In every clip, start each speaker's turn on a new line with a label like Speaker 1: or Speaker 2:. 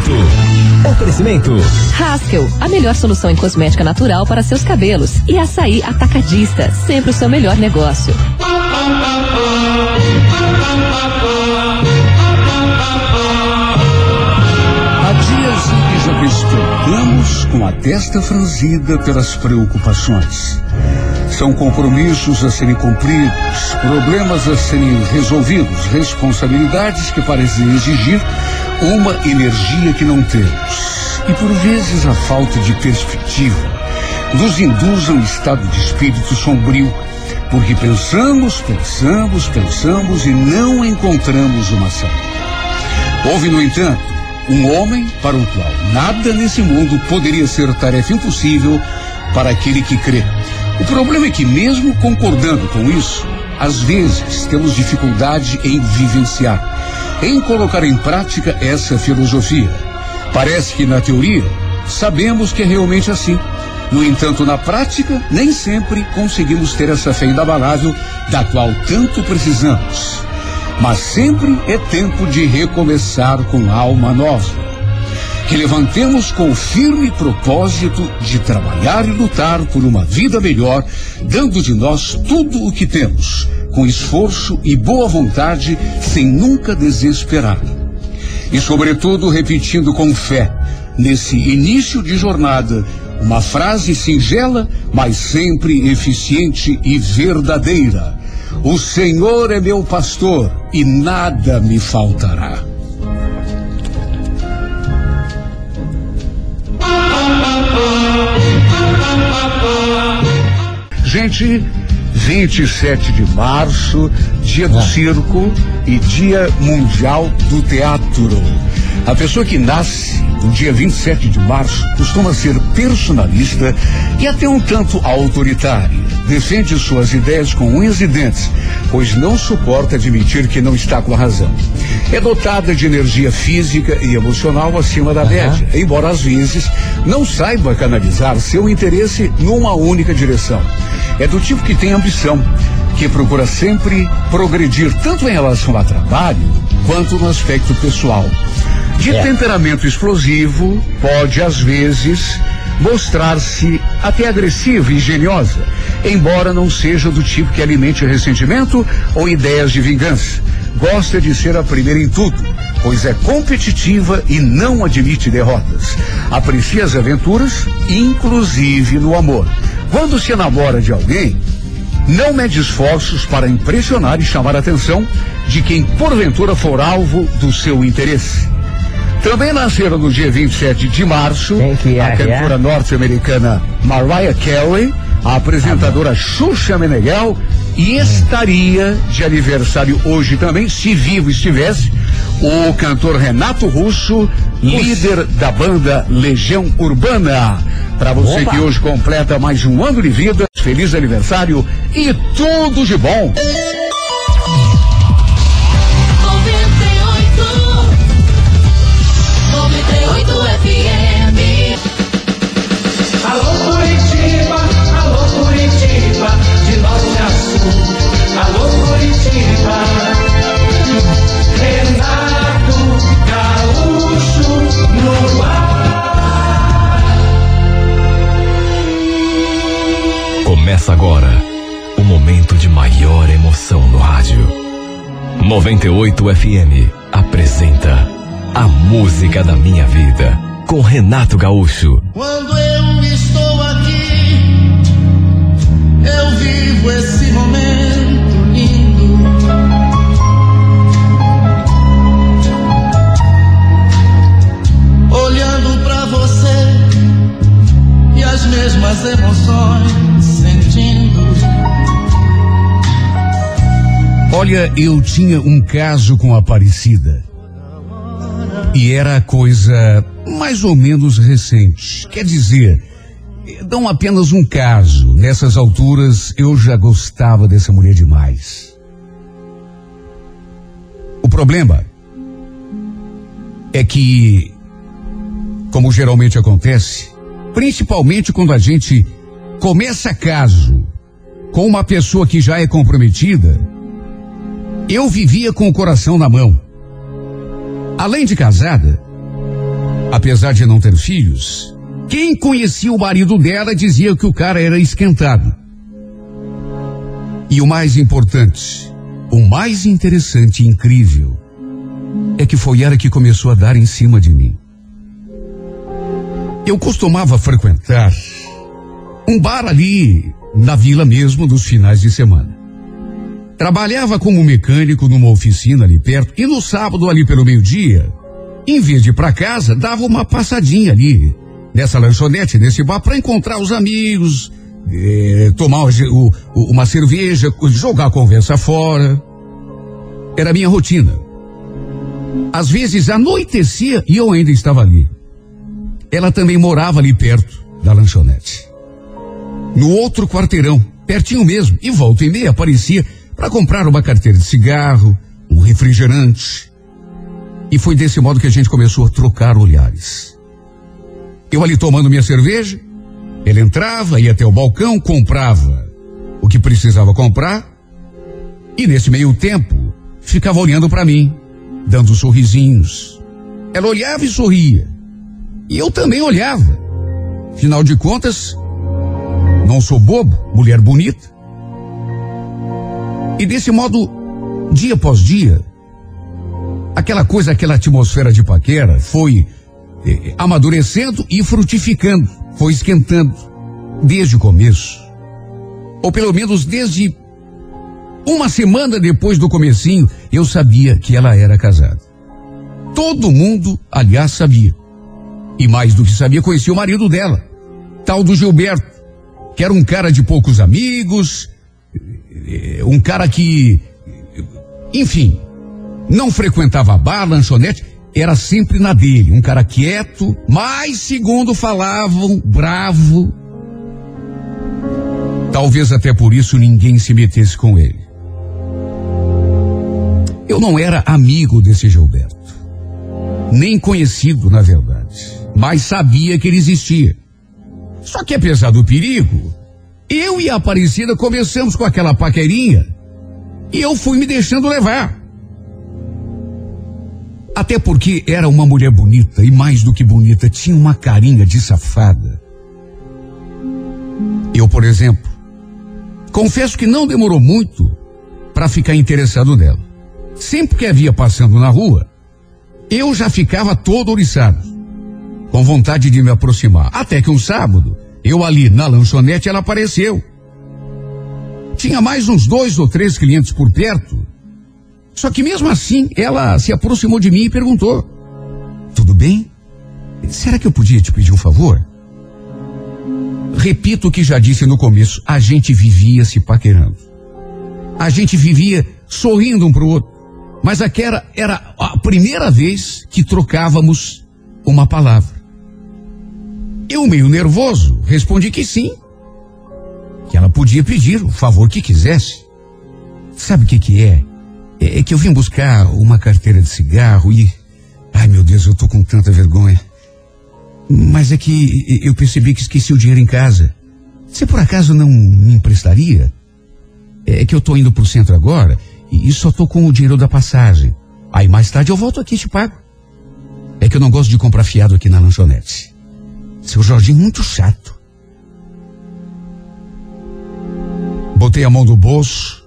Speaker 1: 98. Oferecimento.
Speaker 2: Haskell, a melhor solução em cosmética natural para seus cabelos. E açaí atacadista, sempre o seu melhor negócio.
Speaker 3: Despertamos com a testa franzida pelas preocupações. São compromissos a serem cumpridos, problemas a serem resolvidos, responsabilidades que parecem exigir uma energia que não temos. E por vezes a falta de perspectiva nos induz a um estado de espírito sombrio, porque pensamos, pensamos, pensamos e não encontramos uma saída. Houve, no entanto, um homem para o qual nada nesse mundo poderia ser tarefa impossível para aquele que crê. O problema é que, mesmo concordando com isso, às vezes temos dificuldade em vivenciar, em colocar em prática essa filosofia. Parece que na teoria sabemos que é realmente assim. No entanto, na prática, nem sempre conseguimos ter essa fé inabalável da qual tanto precisamos. Mas sempre é tempo de recomeçar com alma nova que levantemos com o firme propósito de trabalhar e lutar por uma vida melhor, dando de nós tudo o que temos, com esforço e boa vontade, sem nunca desesperar. E, sobretudo, repetindo com fé, nesse início de jornada, uma frase singela, mas sempre eficiente e verdadeira. O Senhor é meu pastor e nada me faltará. Gente, 27 de março, dia do circo e dia mundial do teatro. A pessoa que nasce no dia 27 de março costuma ser personalista e até um tanto autoritária. Defende suas ideias com unhas e dentes, pois não suporta admitir que não está com a razão. É dotada de energia física e emocional acima da média, embora às vezes não saiba canalizar seu interesse numa única direção. É do tipo que tem ambição, que procura sempre progredir tanto em relação ao trabalho quanto no aspecto pessoal. De
Speaker 4: É.
Speaker 3: temperamento explosivo, pode às vezes mostrar-se até agressiva e engenhosa, embora não seja do tipo que alimente ressentimento ou ideias de vingança. Gosta de ser a primeira em tudo, pois é competitiva e não admite derrotas. Aprecia as aventuras, inclusive no amor. Quando se enamora de alguém, não mede esforços para impressionar e chamar a atenção de quem porventura for alvo do seu interesse. Também nasceram no dia 27 de março a
Speaker 4: é?
Speaker 3: cantora norte-americana Mariah Carey, a apresentadora Xuxa Meneghel e estaria de aniversário hoje também, se vivo estivesse, o cantor Renato Russo, líder da banda Legião Urbana. Para você
Speaker 4: Opa!
Speaker 3: que hoje completa mais um ano de vida, feliz aniversário e tudo de bom.
Speaker 5: 98 FM
Speaker 1: apresenta A Música da Minha Vida com Renato Gaúcho.
Speaker 6: Quando eu estou aqui, eu vivo esse momento lindo. Olhando pra você e as mesmas emoções
Speaker 3: Olha, eu tinha um caso com a Aparecida. E era coisa mais ou menos recente. Quer dizer, não apenas um caso. Nessas alturas eu já gostava dessa mulher demais. O problema é que, como geralmente acontece, principalmente quando a gente começa caso com uma pessoa que já é comprometida, eu vivia com o coração na mão. Além de casada, apesar de não ter filhos, quem conhecia o marido dela dizia que o cara era esquentado. E o mais importante, o mais interessante e incrível, é que foi ela que começou a dar em cima de mim. Eu costumava frequentar um bar ali na vila mesmo dos finais de semana. Trabalhava como mecânico numa oficina ali perto e no sábado ali pelo meio-dia, em vez de ir para casa, dava uma passadinha ali nessa lanchonete, nesse bar para encontrar os amigos, eh, tomar o, o, uma cerveja, jogar a conversa fora. Era a minha rotina. Às vezes anoitecia e eu ainda estava ali. Ela também morava ali perto da lanchonete. No outro quarteirão, pertinho mesmo, e volta e meia aparecia para comprar uma carteira de cigarro, um refrigerante. E foi desse modo que a gente começou a trocar olhares. Eu ali tomando minha cerveja, ele entrava, ia até o balcão, comprava o que precisava comprar, e nesse meio tempo ficava olhando para mim, dando sorrisinhos. Ela olhava e sorria. E eu também olhava. Afinal de contas, não sou bobo, mulher bonita. E desse modo, dia após dia, aquela coisa, aquela atmosfera de paquera foi eh, amadurecendo e frutificando, foi esquentando desde o começo. Ou pelo menos desde uma semana depois do comecinho, eu sabia que ela era casada. Todo mundo, aliás, sabia. E mais do que sabia, conhecia o marido dela, tal do Gilberto, que era um cara de poucos amigos, eh, um cara que, enfim, não frequentava bar, lanchonete, era sempre na dele, um cara quieto, mas segundo falavam, bravo. Talvez até por isso ninguém se metesse com ele. Eu não era amigo desse Gilberto, nem conhecido, na verdade, mas sabia que ele existia. Só que apesar do perigo, eu e a Aparecida começamos com aquela paquerinha e eu fui me deixando levar. Até porque era uma mulher bonita e mais do que bonita, tinha uma carinha de safada. Eu, por exemplo, confesso que não demorou muito para ficar interessado nela. Sempre que havia passando na rua, eu já ficava todo oriçado, com vontade de me aproximar. Até que um sábado, eu ali na lanchonete, ela apareceu. Tinha mais uns dois ou três clientes por perto. Só que mesmo assim, ela se aproximou de mim e perguntou: Tudo bem? Será que eu podia te pedir um favor? Repito o que já disse no começo: a gente vivia se paquerando. A gente vivia sorrindo um para o outro. Mas aquela era a primeira vez que trocávamos uma palavra. Eu, meio nervoso, respondi que sim. Que ela podia pedir o favor que quisesse. Sabe o que que é? É, é que eu vim buscar uma carteira de cigarro e. Ai meu Deus, eu tô com tanta vergonha. Mas é que eu percebi que esqueci o dinheiro em casa. Você por acaso não me emprestaria? É que eu tô indo pro centro agora e só tô com o dinheiro da passagem. Aí mais tarde eu volto aqui e te pago. É que eu não gosto de comprar fiado aqui na lanchonete. Seu Jorginho muito chato. Botei a mão no bolso,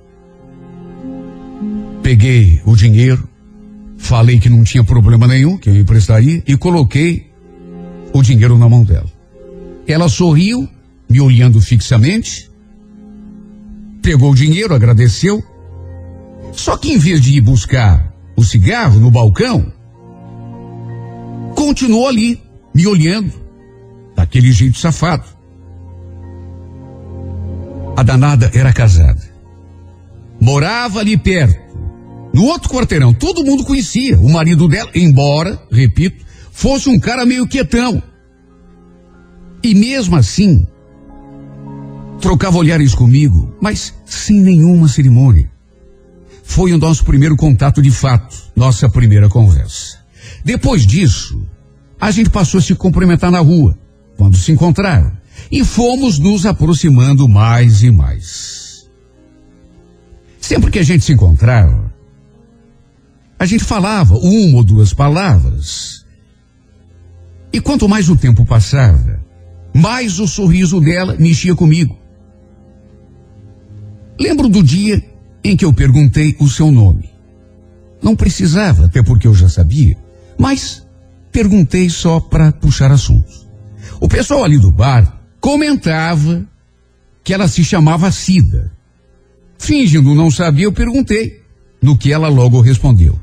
Speaker 3: peguei o dinheiro, falei que não tinha problema nenhum, que eu emprestaria, e coloquei o dinheiro na mão dela. Ela sorriu, me olhando fixamente, pegou o dinheiro, agradeceu. Só que em vez de ir buscar o cigarro no balcão, continuou ali, me olhando daquele jeito safado. A danada era casada. Morava ali perto, no outro quarteirão. Todo mundo conhecia o marido dela, embora, repito, fosse um cara meio quietão. E mesmo assim, trocava olhares comigo, mas sem nenhuma cerimônia. Foi o nosso primeiro contato de fato, nossa primeira conversa. Depois disso, a gente passou a se cumprimentar na rua quando se encontraram. E fomos nos aproximando mais e mais. Sempre que a gente se encontrava, a gente falava uma ou duas palavras. E quanto mais o tempo passava, mais o sorriso dela mexia comigo. Lembro do dia em que eu perguntei o seu nome. Não precisava, até porque eu já sabia, mas perguntei só para puxar assuntos. O pessoal ali do bar comentava que ela se chamava Cida. Fingindo não saber, eu perguntei, no que ela logo respondeu.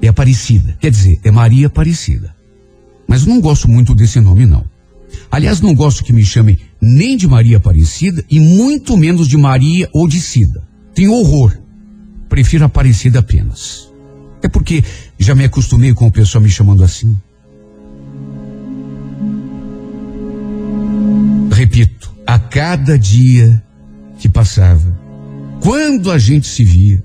Speaker 3: É Aparecida, quer dizer, é Maria Aparecida. Mas não gosto muito desse nome, não. Aliás, não gosto que me chamem nem de Maria Aparecida e muito menos de Maria ou de Cida. Tenho horror. Prefiro Aparecida apenas. É porque já me acostumei com o pessoal me chamando assim. Repito, a cada dia que passava, quando a gente se via,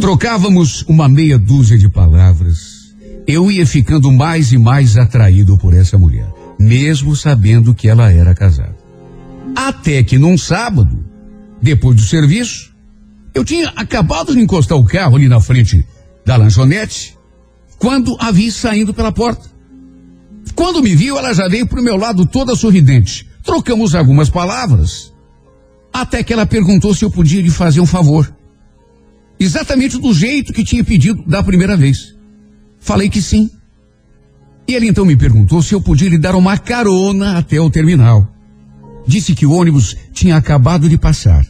Speaker 3: trocávamos uma meia dúzia de palavras, eu ia ficando mais e mais atraído por essa mulher, mesmo sabendo que ela era casada. Até que num sábado, depois do serviço, eu tinha acabado de encostar o carro ali na frente da lanchonete, quando a vi saindo pela porta. Quando me viu, ela já veio para o meu lado toda sorridente. Trocamos algumas palavras, até que ela perguntou se eu podia lhe fazer um favor. Exatamente do jeito que tinha pedido da primeira vez. Falei que sim. E ele então me perguntou se eu podia lhe dar uma carona até o terminal. Disse que o ônibus tinha acabado de passar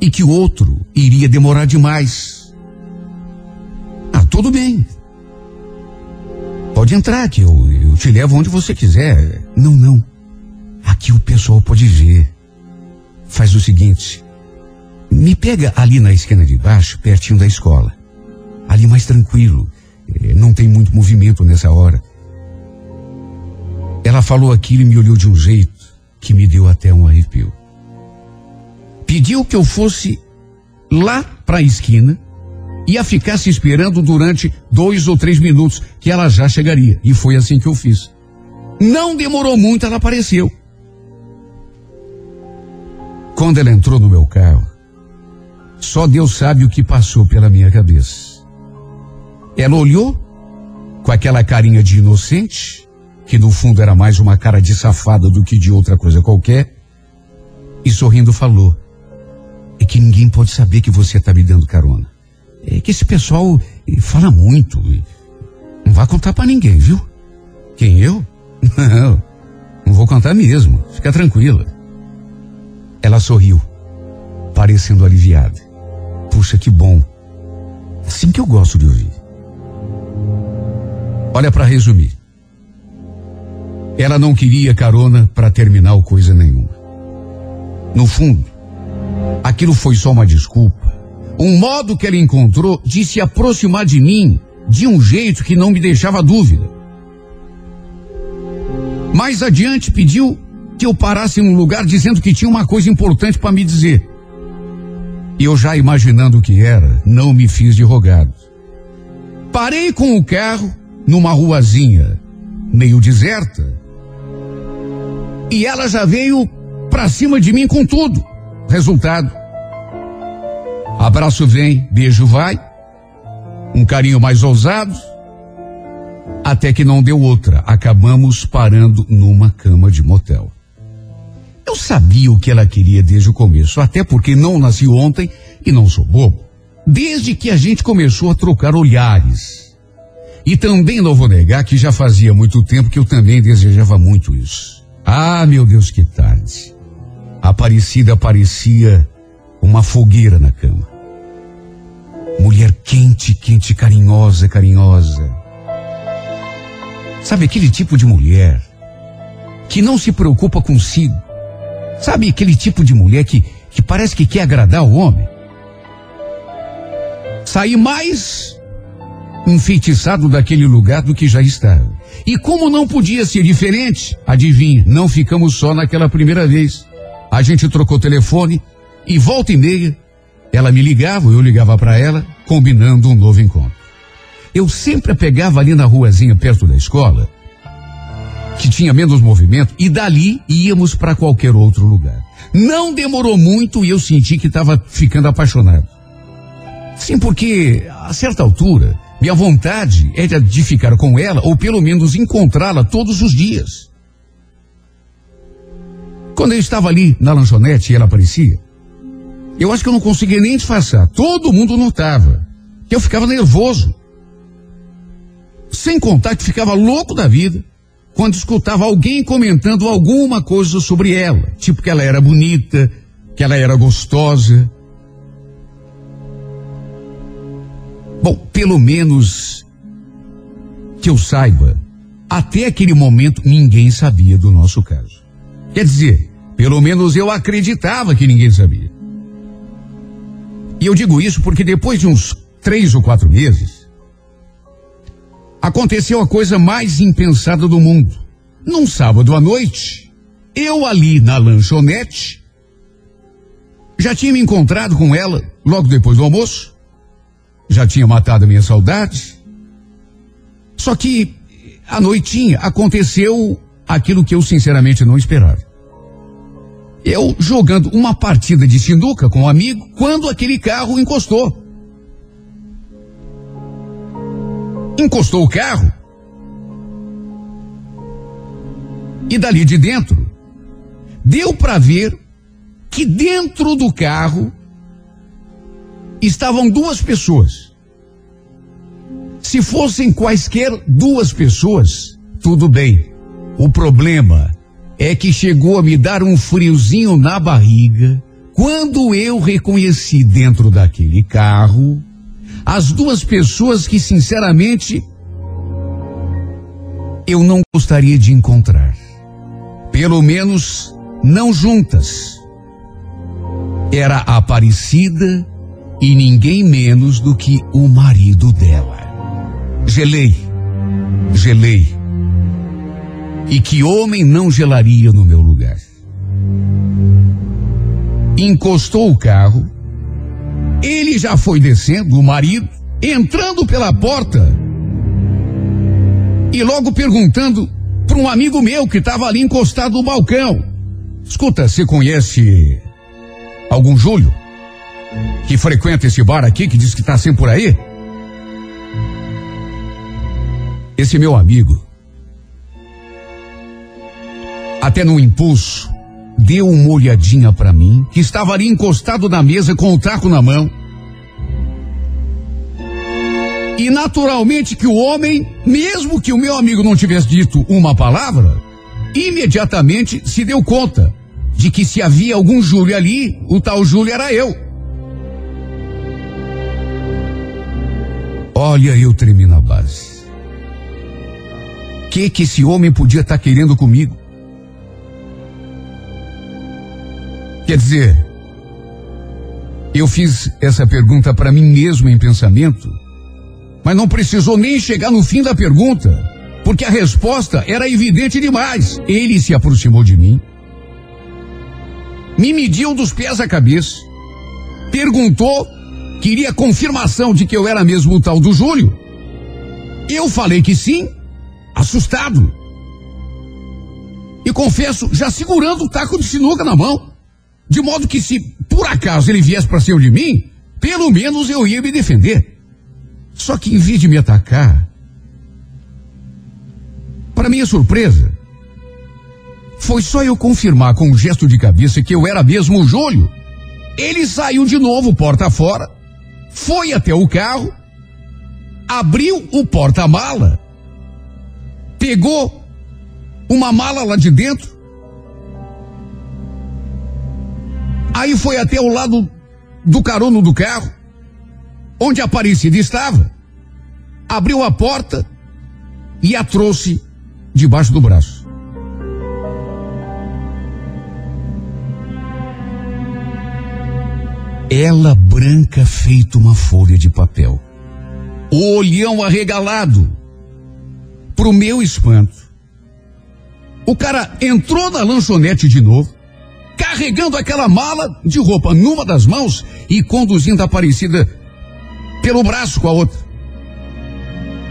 Speaker 3: e que o outro iria demorar demais. Ah, tudo bem. Pode entrar, que eu, eu te levo onde você quiser. Não, não. Aqui o pessoal pode ver. Faz o seguinte. Me pega ali na esquina de baixo, pertinho da escola. Ali mais tranquilo. Eh, Não tem muito movimento nessa hora. Ela falou aquilo e me olhou de um jeito que me deu até um arrepio. Pediu que eu fosse lá para a esquina e a ficasse esperando durante dois ou três minutos que ela já chegaria. E foi assim que eu fiz. Não demorou muito, ela apareceu. Quando ela entrou no meu carro, só Deus sabe o que passou pela minha cabeça. Ela olhou com aquela carinha de inocente, que no fundo era mais uma cara de safada do que de outra coisa qualquer, e sorrindo falou: É que ninguém pode saber que você está me dando carona. É que esse pessoal fala muito. Não vai contar para ninguém, viu? Quem eu? Não, não vou contar mesmo. Fica tranquila. Ela sorriu, parecendo aliviada. Puxa, que bom. Assim que eu gosto de ouvir. Olha, para resumir. Ela não queria carona para terminar coisa nenhuma. No fundo, aquilo foi só uma desculpa. Um modo que ela encontrou de se aproximar de mim de um jeito que não me deixava dúvida. Mais adiante pediu que eu parasse num lugar dizendo que tinha uma coisa importante para me dizer. E eu já imaginando o que era, não me fiz de rogado. Parei com o carro numa ruazinha meio deserta. E ela já veio pra cima de mim com tudo. Resultado. Abraço vem, beijo vai. Um carinho mais ousado. Até que não deu outra. Acabamos parando numa cama de motel. Eu sabia o que ela queria desde o começo, até porque não nasci ontem e não sou bobo. Desde que a gente começou a trocar olhares. E também não vou negar que já fazia muito tempo que eu também desejava muito isso. Ah, meu Deus, que tarde. Aparecida parecia uma fogueira na cama. Mulher quente, quente, carinhosa, carinhosa. Sabe aquele tipo de mulher que não se preocupa consigo? Sabe aquele tipo de mulher que, que parece que quer agradar o homem? Sair mais enfeitiçado daquele lugar do que já estava. E como não podia ser diferente, adivinha, não ficamos só naquela primeira vez. A gente trocou telefone e volta e meia ela me ligava, eu ligava para ela, combinando um novo encontro. Eu sempre pegava ali na ruazinha perto da escola, que tinha menos movimento, e dali íamos para qualquer outro lugar. Não demorou muito e eu senti que estava ficando apaixonado. Sim, porque a certa altura Minha vontade era de ficar com ela ou pelo menos encontrá-la todos os dias. Quando eu estava ali na lanchonete e ela aparecia, eu acho que eu não conseguia nem disfarçar. Todo mundo notava que eu ficava nervoso. Sem contar que ficava louco da vida quando escutava alguém comentando alguma coisa sobre ela. Tipo que ela era bonita, que ela era gostosa. Bom, pelo menos que eu saiba, até aquele momento ninguém sabia do nosso caso. Quer dizer, pelo menos eu acreditava que ninguém sabia. E eu digo isso porque depois de uns três ou quatro meses, aconteceu a coisa mais impensada do mundo. Num sábado à noite, eu ali na lanchonete, já tinha me encontrado com ela logo depois do almoço, já tinha matado a minha saudade. Só que à noitinha aconteceu aquilo que eu sinceramente não esperava. Eu jogando uma partida de sinuca com um amigo quando aquele carro encostou. Encostou o carro. E dali de dentro, deu para ver que dentro do carro estavam duas pessoas. Se fossem quaisquer duas pessoas, tudo bem. O problema é que chegou a me dar um friozinho na barriga quando eu reconheci dentro daquele carro as duas pessoas que, sinceramente, eu não gostaria de encontrar. Pelo menos não juntas. Era Aparecida e ninguém menos do que o marido dela. Gelei, gelei e que homem não gelaria no meu lugar? Encostou o carro, ele já foi descendo, o marido, entrando pela porta e logo perguntando para um amigo meu que estava ali encostado no balcão: Escuta, você conhece algum Júlio? Que frequenta esse bar aqui, que diz que está sempre por aí? Esse meu amigo até no impulso, deu uma olhadinha para mim, que estava ali encostado na mesa com o taco na mão. E naturalmente que o homem, mesmo que o meu amigo não tivesse dito uma palavra, imediatamente se deu conta de que se havia algum Júlio ali, o tal Júlio era eu. Olha, eu tremi na base. Que que esse homem podia estar tá querendo comigo? Quer dizer, eu fiz essa pergunta para mim mesmo em pensamento, mas não precisou nem chegar no fim da pergunta, porque a resposta era evidente demais. Ele se aproximou de mim, me mediu dos pés à cabeça, perguntou, queria confirmação de que eu era mesmo o tal do Júlio. Eu falei que sim, assustado. E confesso, já segurando o taco de sinuca na mão. De modo que se por acaso ele viesse para cima de mim, pelo menos eu ia me defender. Só que em vez de me atacar, para minha surpresa, foi só eu confirmar com um gesto de cabeça que eu era mesmo o Júlio. Ele saiu de novo porta fora, foi até o carro, abriu o porta-mala, pegou uma mala lá de dentro, Aí foi até o lado do carono do carro, onde a Aparecida estava, abriu a porta e a trouxe debaixo do braço. Ela branca feito uma folha de papel. O olhão arregalado. Pro meu espanto. O cara entrou na lanchonete de novo, carregando aquela mala de roupa numa das mãos e conduzindo a Aparecida pelo braço com a outra.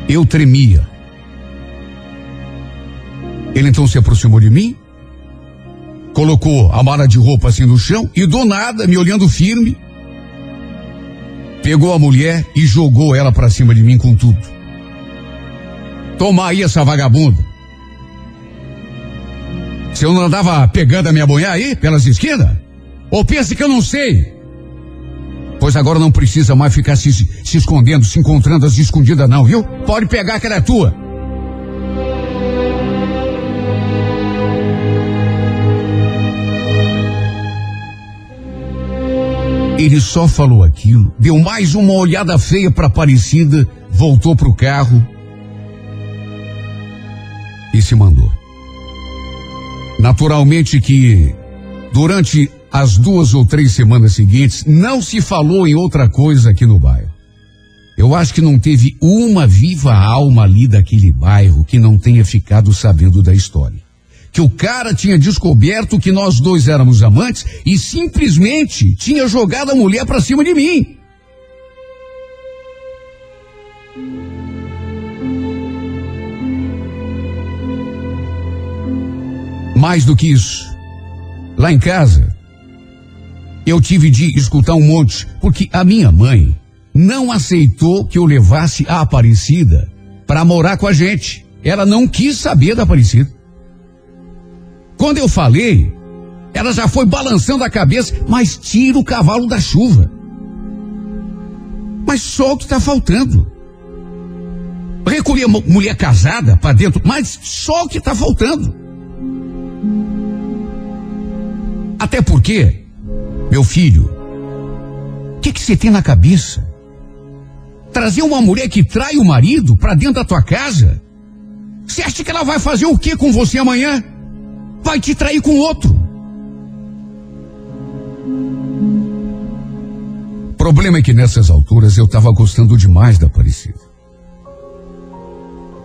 Speaker 3: Eu tremia. Ele então se aproximou de mim, colocou a mala de roupa assim no chão e do nada, me olhando firme, pegou a mulher e jogou ela para cima de mim com tudo. Toma aí essa vagabunda. Se eu não andava pegando a minha mulher aí, pelas esquinas? Ou pensa que eu não sei? Pois agora não precisa mais ficar se, se escondendo, se encontrando as escondidas não, viu? Pode pegar que ela é tua. Ele só falou aquilo, deu mais uma olhada feia para Aparecida, voltou pro carro e se mandou. Naturalmente que durante as duas ou três semanas seguintes não se falou em outra coisa aqui no bairro. Eu acho que não teve uma viva alma ali daquele bairro que não tenha ficado sabendo da história. Que o cara tinha descoberto que nós dois éramos amantes e simplesmente tinha jogado a mulher para cima de mim. Mais do que isso, lá em casa, eu tive de escutar um monte, porque a minha mãe não aceitou que eu levasse a Aparecida para morar com a gente. Ela não quis saber da Aparecida. Quando eu falei, ela já foi balançando a cabeça, mas tira o cavalo da chuva. Mas só o que está faltando. Recolher mulher casada para dentro, mas só o que está faltando. Até porque, meu filho, o que, você tem na cabeça? Trazer uma mulher que trai o marido para dentro da tua casa? Você acha que ela vai fazer o que com você amanhã? Vai te trair com outro. Problema é que nessas alturas eu estava gostando demais da Aparecida.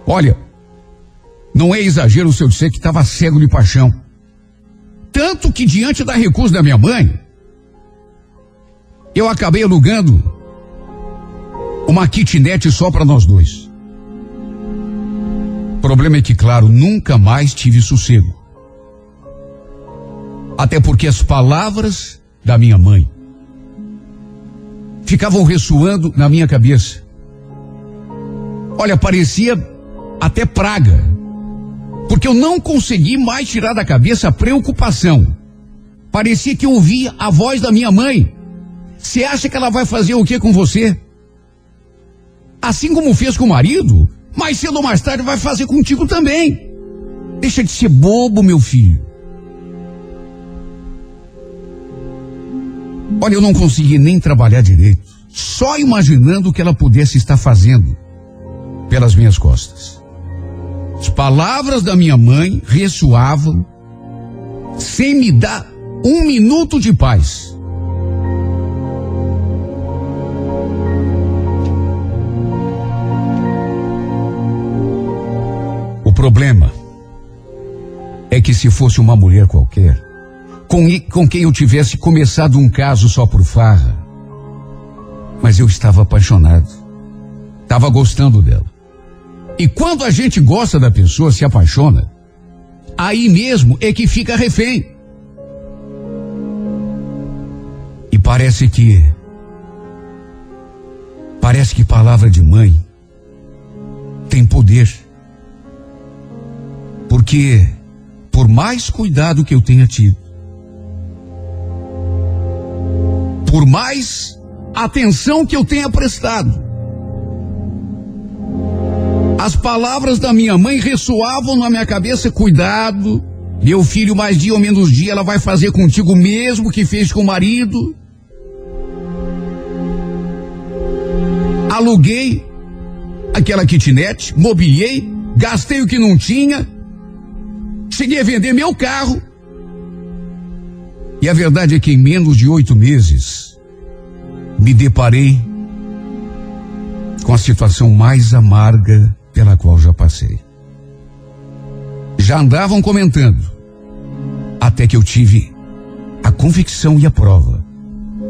Speaker 3: Olha, não é exagero se eu disser que estava cego de paixão. Tanto que diante da recusa da minha mãe, eu acabei alugando uma kitnet só para nós dois. O problema é que, claro, nunca mais tive sossego. Até porque as palavras da minha mãe ficavam ressoando na minha cabeça. Olha, parecia até praga porque eu não consegui mais tirar da cabeça a preocupação. Parecia que eu ouvia a voz da minha mãe. Você acha que ela vai fazer o que com você? Assim como fez com o marido, mais cedo ou mais tarde vai fazer contigo também. Deixa de ser bobo, meu filho. Olha, eu não consegui nem trabalhar direito, só imaginando o que ela pudesse estar fazendo pelas minhas costas. As palavras da minha mãe ressoavam sem me dar um minuto de paz. O problema é que se fosse uma mulher qualquer, com, com quem eu tivesse começado um caso só por farra, mas eu estava apaixonado, estava gostando dela. E quando a gente gosta da pessoa, se apaixona, aí mesmo é que fica refém. E parece que. Parece que palavra de mãe tem poder. Porque, por mais cuidado que eu tenha tido, por mais atenção que eu tenha prestado, as palavras da minha mãe ressoavam na minha cabeça: cuidado, meu filho, mais dia ou menos dia, ela vai fazer contigo o mesmo que fez com o marido. Aluguei aquela kitnet, mobiliei, gastei o que não tinha, cheguei a vender meu carro. E a verdade é que em menos de oito meses me deparei com a situação mais amarga pela qual já passei. Já andavam comentando, até que eu tive a convicção e a prova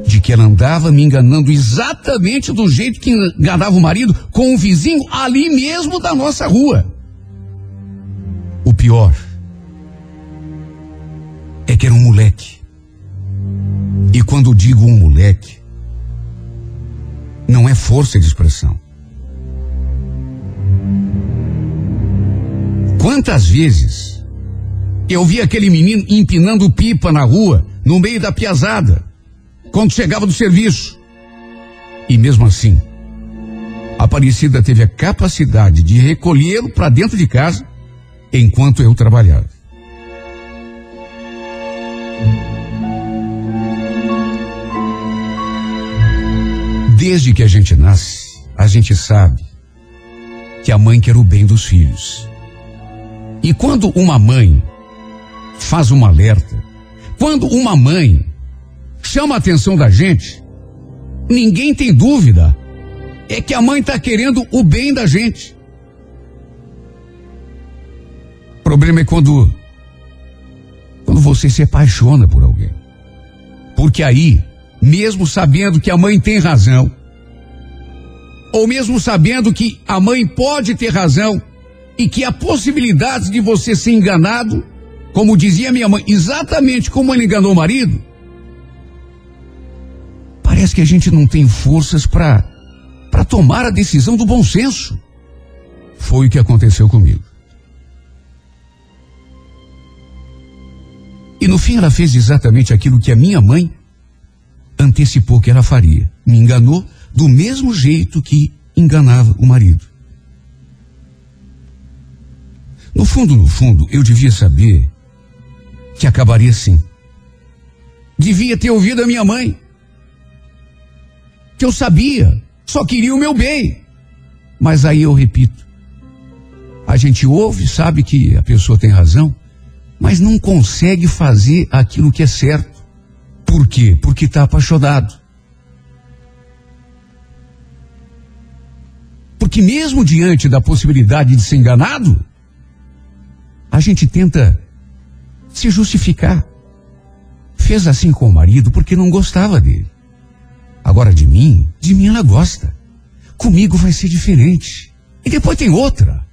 Speaker 3: de que ela andava me enganando exatamente do jeito que enganava o marido com o vizinho ali mesmo da nossa rua. O pior é que era um moleque. E quando digo um moleque, não é força de expressão. Quantas vezes eu vi aquele menino empinando pipa na rua, no meio da piazada, quando chegava do serviço. E mesmo assim, a Aparecida teve a capacidade de recolhê-lo para dentro de casa enquanto eu trabalhava. Desde que a gente nasce, a gente sabe que a mãe quer o bem dos filhos. E quando uma mãe faz um alerta, quando uma mãe chama a atenção da gente, ninguém tem dúvida, é que a mãe está querendo o bem da gente. O problema é quando quando você se apaixona por alguém. Porque aí, mesmo sabendo que a mãe tem razão, ou mesmo sabendo que a mãe pode ter razão e que há possibilidades de você ser enganado, como dizia minha mãe, exatamente como ele enganou o marido, parece que a gente não tem forças para para tomar a decisão do bom senso. Foi o que aconteceu comigo. E no fim ela fez exatamente aquilo que a minha mãe antecipou que ela faria. Me enganou do mesmo jeito que enganava o marido. No fundo, no fundo, eu devia saber que acabaria assim. Devia ter ouvido a minha mãe. Que eu sabia, só queria o meu bem. Mas aí eu repito: a gente ouve, sabe que a pessoa tem razão, mas não consegue fazer aquilo que é certo. Por quê? Porque está apaixonado. Porque mesmo diante da possibilidade de ser enganado, a gente tenta se justificar. Fez assim com o marido porque não gostava dele. Agora de mim, de mim ela gosta. Comigo vai ser diferente. E depois tem outra.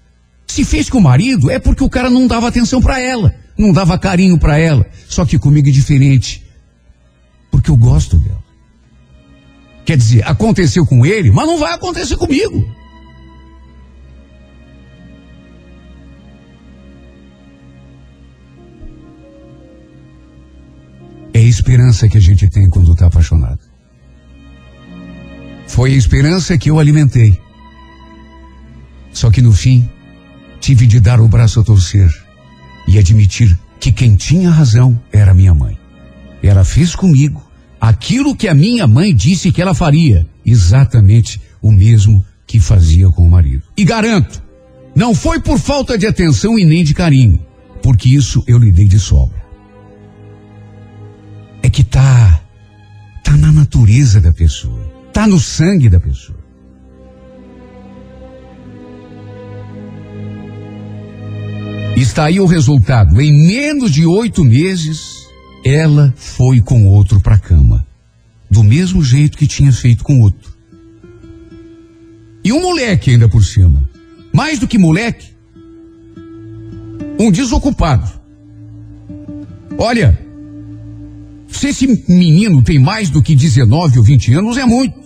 Speaker 3: Se fez com o marido é porque o cara não dava atenção para ela não dava carinho para ela. Só que comigo é diferente. Porque eu gosto dela. Quer dizer, aconteceu com ele, mas não vai acontecer comigo. Esperança que a gente tem quando está apaixonado. Foi a esperança que eu alimentei. Só que no fim, tive de dar o braço a torcer e admitir que quem tinha razão era minha mãe. Ela fez comigo aquilo que a minha mãe disse que ela faria, exatamente o mesmo que fazia com o marido. E garanto, não foi por falta de atenção e nem de carinho, porque isso eu lhe dei de sobra. É que tá tá na natureza da pessoa, tá no sangue da pessoa. Está aí o resultado. Em menos de oito meses, ela foi com outro para cama. Do mesmo jeito que tinha feito com outro. E um moleque ainda por cima. Mais do que moleque, um desocupado. Olha, se esse menino tem mais do que 19 ou 20 anos, é muito.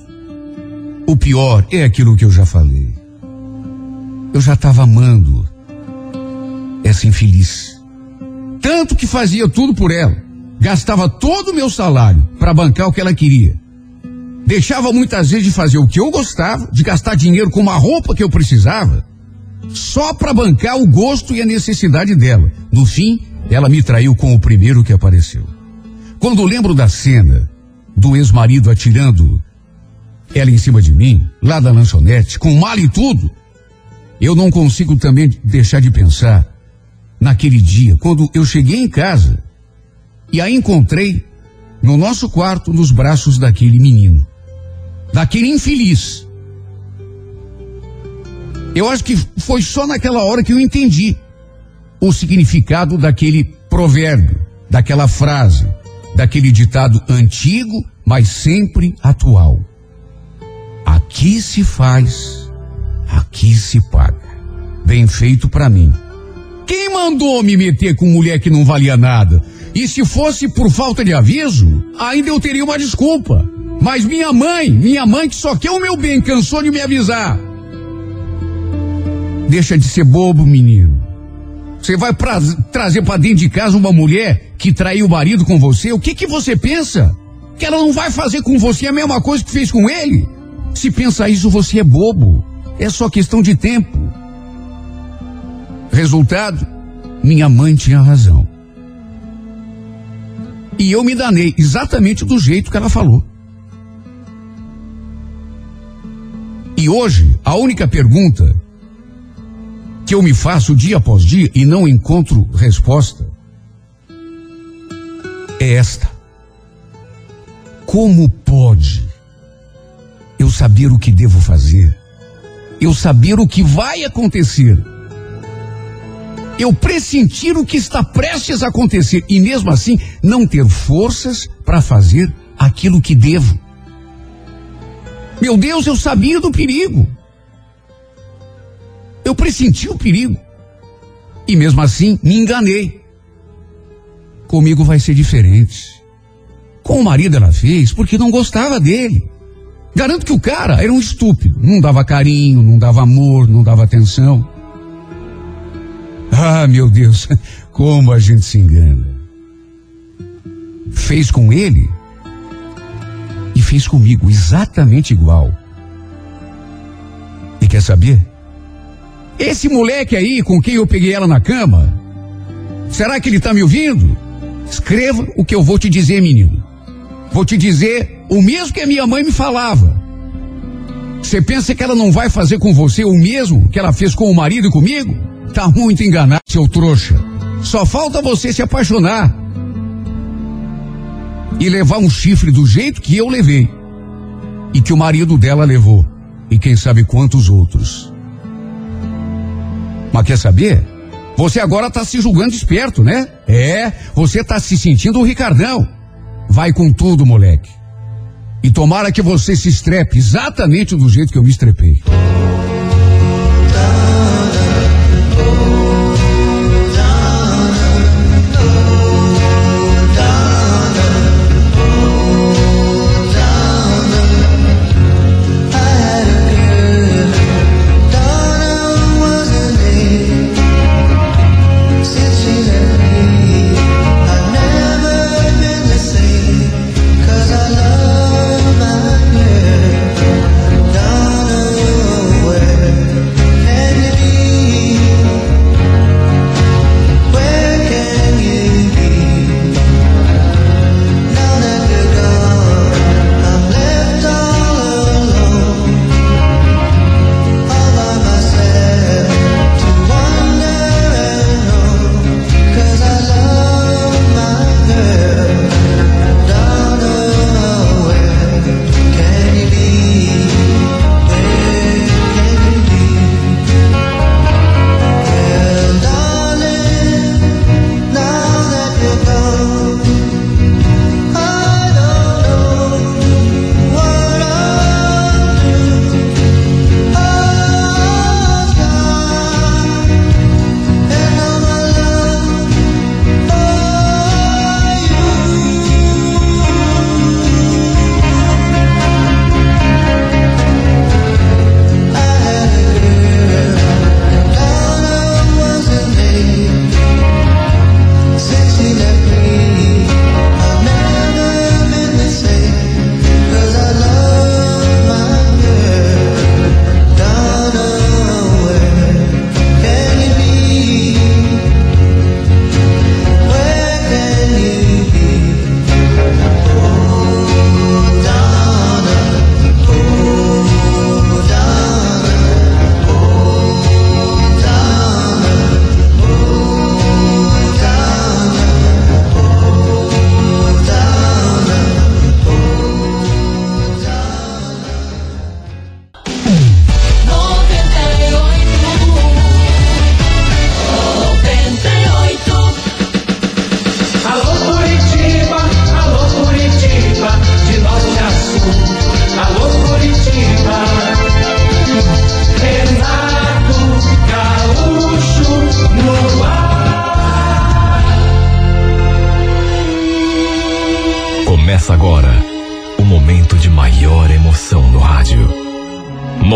Speaker 3: O pior é aquilo que eu já falei. Eu já estava amando essa infeliz. Tanto que fazia tudo por ela. Gastava todo o meu salário para bancar o que ela queria. Deixava muitas vezes de fazer o que eu gostava, de gastar dinheiro com uma roupa que eu precisava, só para bancar o gosto e a necessidade dela. No fim, ela me traiu com o primeiro que apareceu. Quando lembro da cena do ex-marido atirando ela em cima de mim, lá da lanchonete, com mal e tudo, eu não consigo também deixar de pensar naquele dia, quando eu cheguei em casa e a encontrei no nosso quarto nos braços daquele menino, daquele infeliz. Eu acho que foi só naquela hora que eu entendi o significado daquele provérbio, daquela frase, daquele ditado antigo, mas sempre atual. Aqui se faz, aqui se paga. Bem feito para mim quem mandou me meter com mulher que não valia nada? E se fosse por falta de aviso, ainda eu teria uma desculpa. Mas minha mãe, minha mãe que só quer o meu bem, cansou de me avisar. Deixa de ser bobo, menino. Você vai pra, trazer para dentro de casa uma mulher que traiu o marido com você? O que que você pensa? Que ela não vai fazer com você a mesma coisa que fez com ele? Se pensa isso, você é bobo. É só questão de tempo. Resultado, minha mãe tinha razão. E eu me danei exatamente do jeito que ela falou. E hoje, a única pergunta que eu me faço dia após dia e não encontro resposta é esta: Como pode eu saber o que devo fazer? Eu saber o que vai acontecer? Eu pressentir o que está prestes a acontecer e mesmo assim não ter forças para fazer aquilo que devo? Meu Deus, eu sabia do perigo. Eu pressenti o perigo. E mesmo assim, me enganei. Comigo vai ser diferente. Com o marido ela fez porque não gostava dele. Garanto que o cara era um estúpido. Não dava carinho, não dava amor, não dava atenção. Ah, meu Deus, como a gente se engana. Fez com ele e fez comigo exatamente igual. E quer saber? Esse moleque aí com quem eu peguei ela na cama, será que ele tá me ouvindo? Escreva o que eu vou te dizer, menino. Vou te dizer o mesmo que a minha mãe me falava. Você pensa que ela não vai fazer com você o mesmo que ela fez com o marido e comigo? Tá muito enganado, seu trouxa. Só falta você se apaixonar e levar um chifre do jeito que eu levei e que o marido dela levou e quem sabe quantos outros. Mas quer saber? Você agora está se julgando esperto, né? É, você está se sentindo o Ricardão. Vai com tudo, moleque. E tomara que você se estrepe exatamente do jeito que eu me estrepei.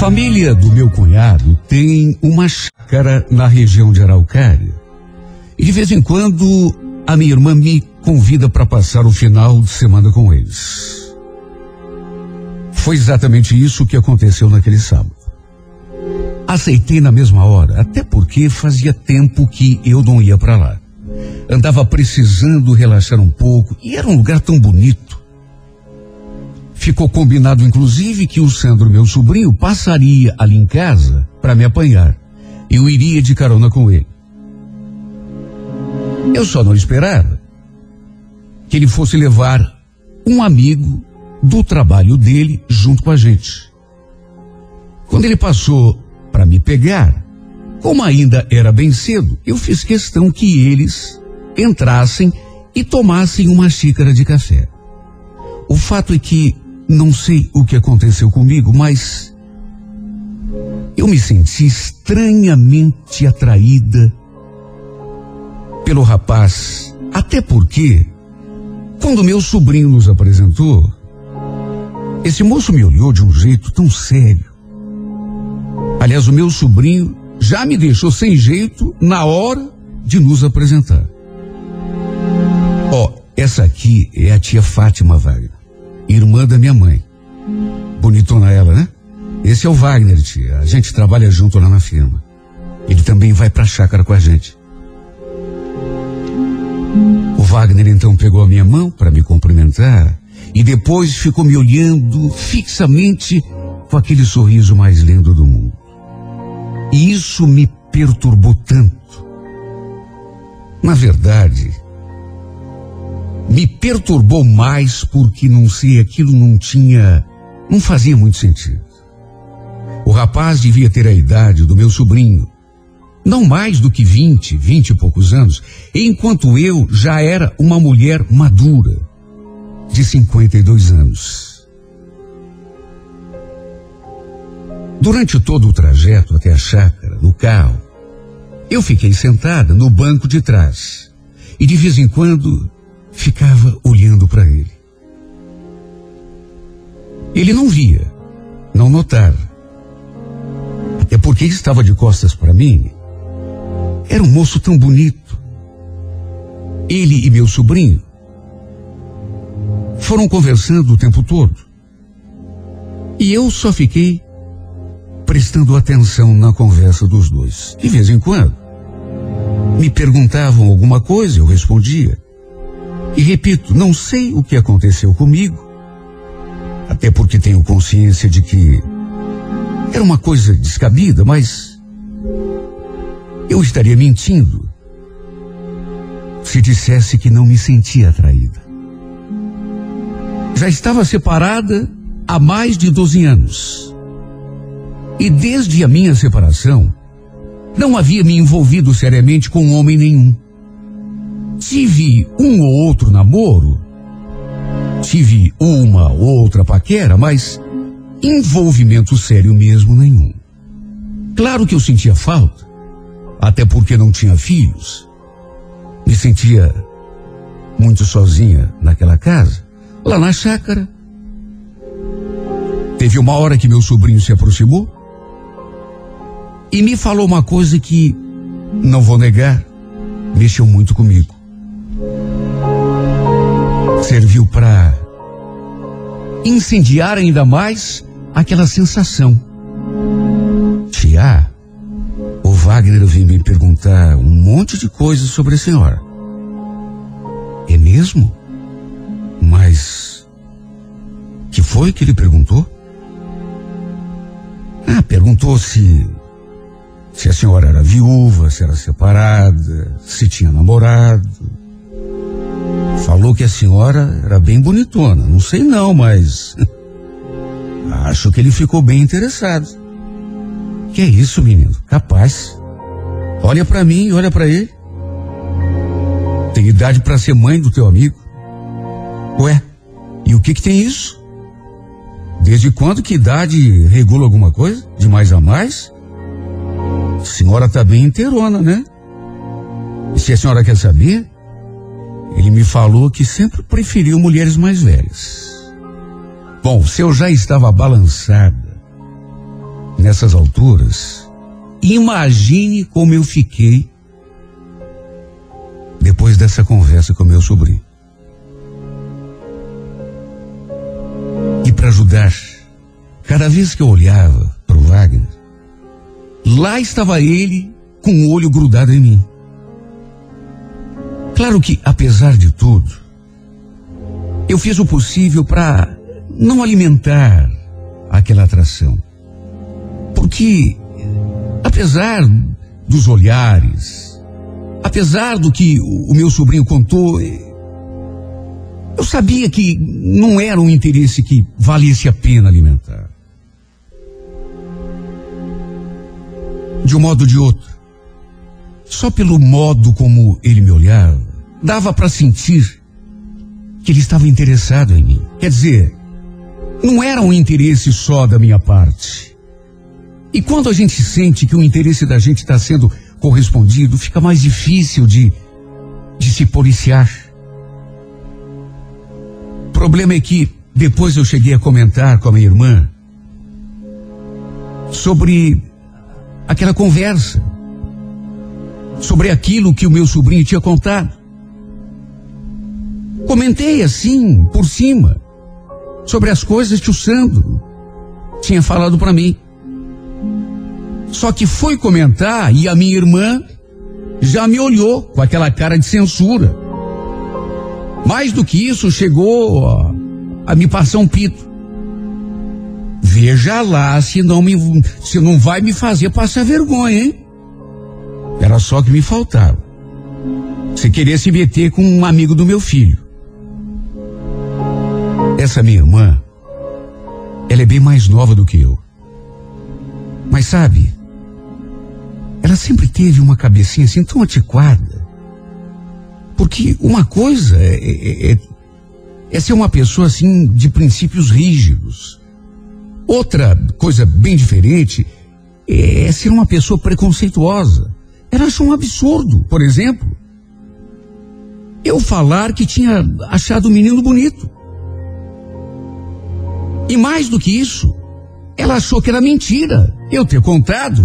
Speaker 3: família do meu cunhado tem uma chácara na região de Araucária. E de vez em quando a minha irmã me convida para passar o final de semana com eles. Foi exatamente isso que aconteceu naquele sábado. Aceitei na mesma hora, até porque fazia tempo que eu não ia para lá. Andava precisando relaxar um pouco e era um lugar tão bonito. Ficou combinado, inclusive, que o Sandro, meu sobrinho, passaria ali em casa para me apanhar. Eu iria de carona com ele. Eu só não esperava que ele fosse levar um amigo do trabalho dele junto com a gente. Quando ele passou para me pegar, como ainda era bem cedo, eu fiz questão que eles entrassem e tomassem uma xícara de café. O fato é que não sei o que aconteceu comigo, mas eu me senti estranhamente atraída pelo rapaz, até porque, quando meu sobrinho nos apresentou, esse moço me olhou de um jeito tão sério. Aliás, o meu sobrinho já me deixou sem jeito na hora de nos apresentar. Ó, oh, essa aqui é a tia Fátima Wagner, irmã da minha mãe. Bonitona ela, né? Esse é o Wagner, tia. A gente trabalha junto lá na firma. Ele também vai pra chácara com a gente. O Wagner então pegou a minha mão para me cumprimentar e depois ficou me olhando fixamente com aquele sorriso mais lindo do mundo. E isso me perturbou tanto. Na verdade, me perturbou mais porque não sei, aquilo não tinha, não fazia muito sentido. O rapaz devia ter a idade do meu sobrinho, não mais do que vinte, vinte e poucos anos, enquanto eu já era uma mulher madura, de 52 anos. Durante todo o trajeto até a chácara, no carro, eu fiquei sentada no banco de trás e de vez em quando ficava olhando para ele. Ele não via, não notava. É porque estava de costas para mim. Era um moço tão bonito. Ele e meu sobrinho foram conversando o tempo todo. E eu só fiquei prestando atenção na conversa dos dois. De vez em quando, me perguntavam alguma coisa, eu respondia. E repito, não sei o que aconteceu comigo, até porque tenho consciência de que era uma coisa descabida, mas eu estaria mentindo se dissesse que não me sentia atraída. Já estava separada há mais de 12 anos. E desde a minha separação, não havia me envolvido seriamente com homem nenhum. Tive um ou outro namoro, tive uma ou outra paquera, mas envolvimento sério mesmo nenhum. Claro que eu sentia falta, até porque não tinha filhos. Me sentia muito sozinha naquela casa, lá na chácara. Teve uma hora que meu sobrinho se aproximou e me falou uma coisa que, não vou negar, mexeu muito comigo. Serviu para incendiar ainda mais aquela sensação. Tia, o Wagner veio me perguntar um monte de coisas sobre a senhora. É mesmo? Mas. Que foi que ele perguntou? Ah, perguntou se se a senhora era viúva, se era separada, se tinha namorado. Falou que a senhora era bem bonitona. Não sei não, mas. Acho que ele ficou bem interessado. Que é isso, menino? Capaz. Olha para mim e olha para ele. Tem idade para ser mãe do teu amigo. Ué, e o que que tem isso? Desde quando que idade regula alguma coisa? De mais a mais? A senhora tá bem inteirona, né? E se a senhora quer saber, ele me falou que sempre preferiu mulheres mais velhas. Bom, se eu já estava balançada nessas alturas, imagine como eu fiquei depois dessa conversa com meu sobrinho. E para ajudar, cada vez que eu olhava para o Wagner, lá estava ele com o olho grudado em mim. Claro que, apesar de tudo, eu fiz o possível para não alimentar aquela atração. Porque, apesar dos olhares, apesar do que o meu sobrinho contou, eu sabia que não era um interesse que valesse a pena alimentar. De um modo ou de outro, só pelo modo como ele me olhava, dava para sentir que ele estava interessado em mim. Quer dizer, não era um interesse só da minha parte. E quando a gente sente que o interesse da gente está sendo correspondido, fica mais difícil de, de se policiar problema é que depois eu cheguei a comentar com a minha irmã sobre aquela conversa, sobre aquilo que o meu sobrinho tinha contado. Comentei assim, por cima, sobre as coisas que o Sandro tinha falado para mim. Só que foi comentar e a minha irmã já me olhou com aquela cara de censura. Mais do que isso, chegou a, a me passar um pito. Veja lá se não me, se não vai me fazer passar vergonha, hein? Era só que me faltava. Você queria se meter com um amigo do meu filho. Essa minha irmã, ela é bem mais nova do que eu. Mas sabe, ela sempre teve uma cabecinha assim tão antiquada porque uma coisa é, é, é, é ser uma pessoa assim de princípios rígidos. Outra coisa bem diferente é ser uma pessoa preconceituosa. Ela achou um absurdo, por exemplo, eu falar que tinha achado o menino bonito. E mais do que isso, ela achou que era mentira eu ter contado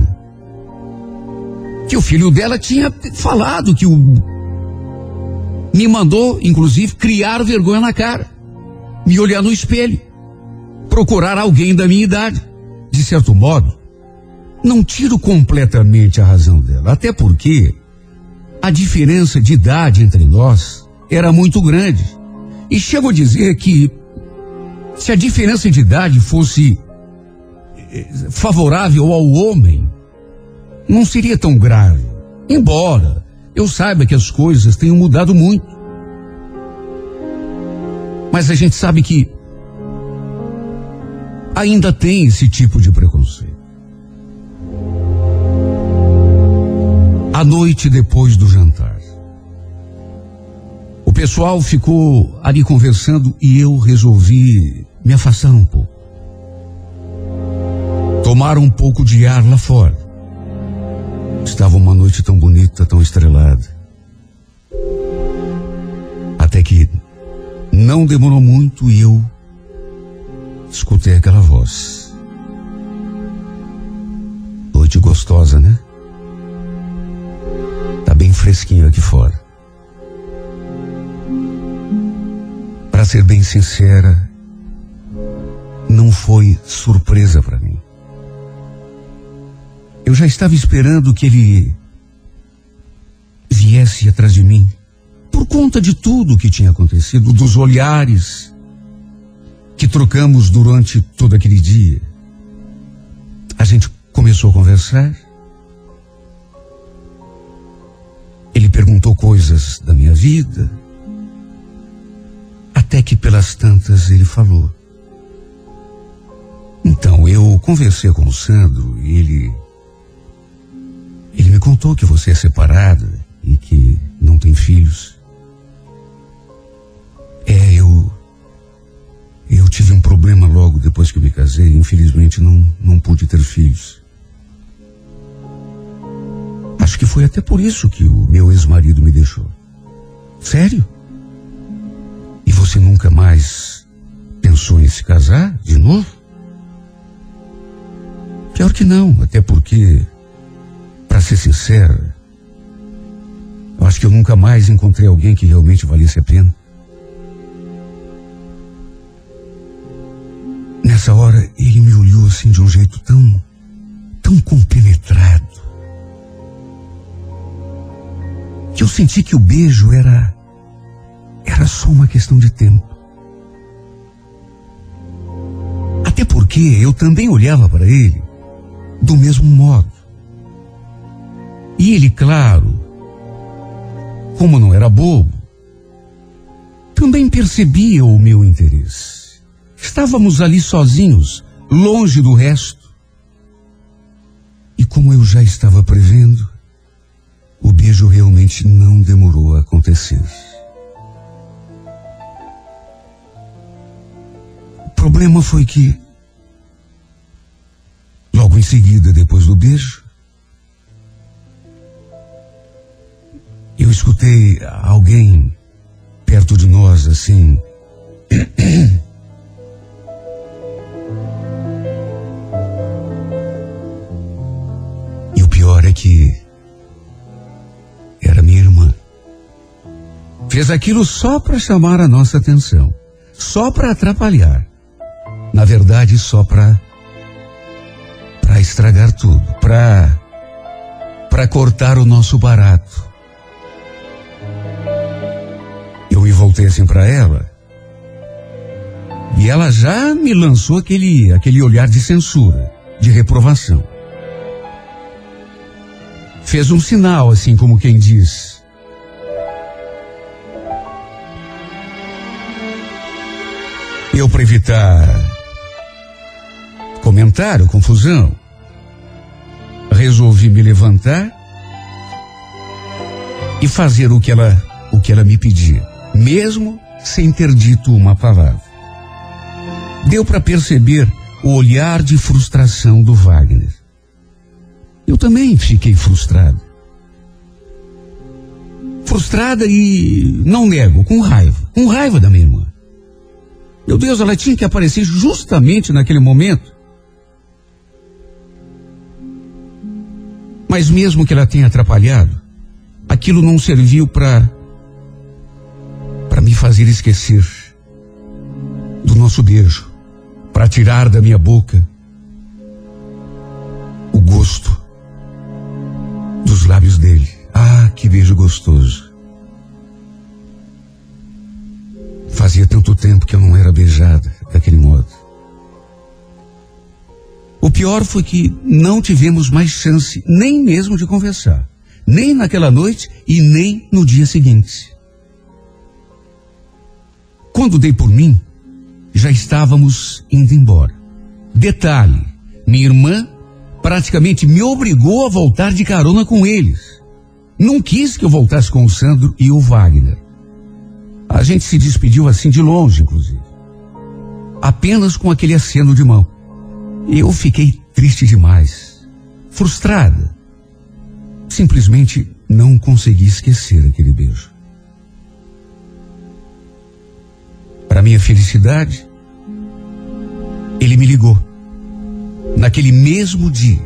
Speaker 3: que o filho dela tinha falado que o me mandou, inclusive, criar vergonha na cara, me olhar no espelho, procurar alguém da minha idade. De certo modo, não tiro completamente a razão dela, até porque a diferença de idade entre nós era muito grande. E chego a dizer que se a diferença de idade fosse eh, favorável ao homem, não seria tão grave. Embora eu saiba que as coisas tenham mudado muito. Mas a gente sabe que ainda tem esse tipo de preconceito. A noite depois do jantar. Pessoal ficou ali conversando e eu resolvi me afastar um pouco. Tomar um pouco de ar lá fora. Estava uma noite tão bonita, tão estrelada. Até que não demorou muito e eu escutei aquela voz. Noite gostosa, né? Tá bem fresquinho aqui fora. Para ser bem sincera, não foi surpresa para mim. Eu já estava esperando que ele viesse atrás de mim. Por conta de tudo que tinha acontecido, dos olhares que trocamos durante todo aquele dia. A gente começou a conversar. Ele perguntou coisas da minha vida. Até que pelas tantas ele falou: Então, eu conversei com o Sandro e ele. Ele me contou que você é separada e que não tem filhos. É, eu. Eu tive um problema logo depois que me casei. Infelizmente, não, não pude ter filhos. Acho que foi até por isso que o meu ex-marido me deixou. Sério? Você nunca mais pensou em se casar de novo? Pior que não, até porque, para ser sincera, eu acho que eu nunca mais encontrei alguém que realmente valesse a pena. Nessa hora, ele me olhou assim de um jeito tão, tão compenetrado, que eu senti que o beijo era, era só uma questão de tempo. Até porque eu também olhava para ele do mesmo modo. E ele, claro, como não era bobo, também percebia o meu interesse. Estávamos ali sozinhos, longe do resto. E como eu já estava prevendo, o beijo realmente não demorou a acontecer. Problema foi que, logo em seguida, depois do beijo, eu escutei alguém perto de nós assim. pior é que era minha irmã. Fez aquilo só para chamar a nossa atenção, só para atrapalhar. Na verdade, só para para estragar tudo, para para cortar o nosso barato. Eu me voltei assim para ela. E ela já me lançou aquele aquele olhar de censura, de reprovação fez um sinal, assim como quem diz. Eu, para evitar comentário, confusão, resolvi me levantar e fazer o que ela, o que ela me pedia, mesmo sem ter dito uma palavra. Deu para perceber o olhar de frustração do Wagner. Eu também fiquei frustrado. Frustrada e, não nego, com raiva. Com raiva da minha irmã. Meu Deus, ela tinha que aparecer justamente naquele momento. Mas mesmo que ela tenha atrapalhado, aquilo não serviu para para me fazer esquecer do nosso beijo, para tirar da minha boca o gosto dos lábios dele. Ah, que beijo gostoso. Fazia tanto tempo que eu não era beijada daquele modo. O pior foi que não tivemos mais chance nem mesmo de conversar. Nem naquela noite e nem no dia seguinte. Quando dei por mim, já estávamos indo embora. Detalhe: minha irmã praticamente me obrigou a voltar de carona com eles. Não quis que eu voltasse com o Sandro e o Wagner. A gente se despediu assim de longe, inclusive. Apenas com aquele aceno de mão. Eu fiquei triste demais, frustrada. Simplesmente não consegui esquecer aquele beijo. Para minha felicidade, ele me ligou naquele mesmo dia,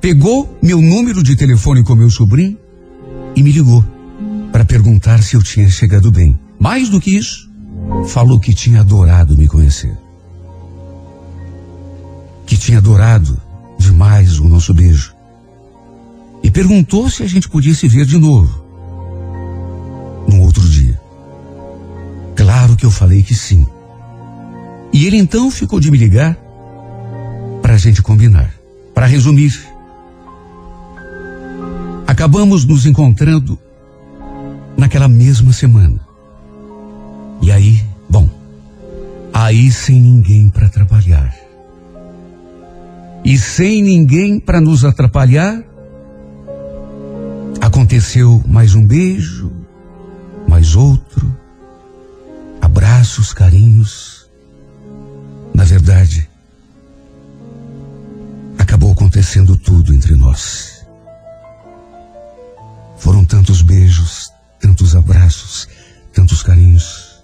Speaker 3: pegou meu número de telefone com meu sobrinho e me ligou para perguntar se eu tinha chegado bem. Mais do que isso, falou que tinha adorado me conhecer. Que tinha adorado demais o nosso beijo. E perguntou se a gente podia se ver de novo. No outro dia. Claro que eu falei que sim. E ele então ficou de me ligar para a gente combinar. Para resumir, acabamos nos encontrando naquela mesma semana. E aí, bom, aí sem ninguém para trabalhar. E sem ninguém para nos atrapalhar, aconteceu mais um beijo, mais outro, abraços, carinhos. Na verdade, acabou acontecendo tudo entre nós. Foram tantos beijos, tantos abraços, tantos carinhos.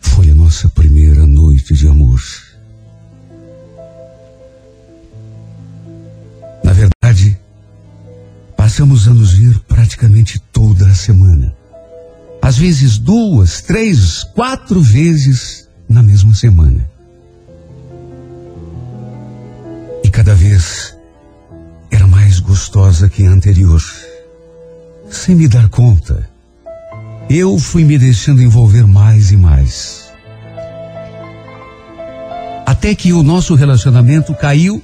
Speaker 3: Foi a nossa primeira noite de amor. Na verdade, passamos a nos ver praticamente toda a semana. Às vezes duas, três, quatro vezes na mesma semana. E cada vez era mais gostosa que a anterior. Sem me dar conta, eu fui me deixando envolver mais e mais. Até que o nosso relacionamento caiu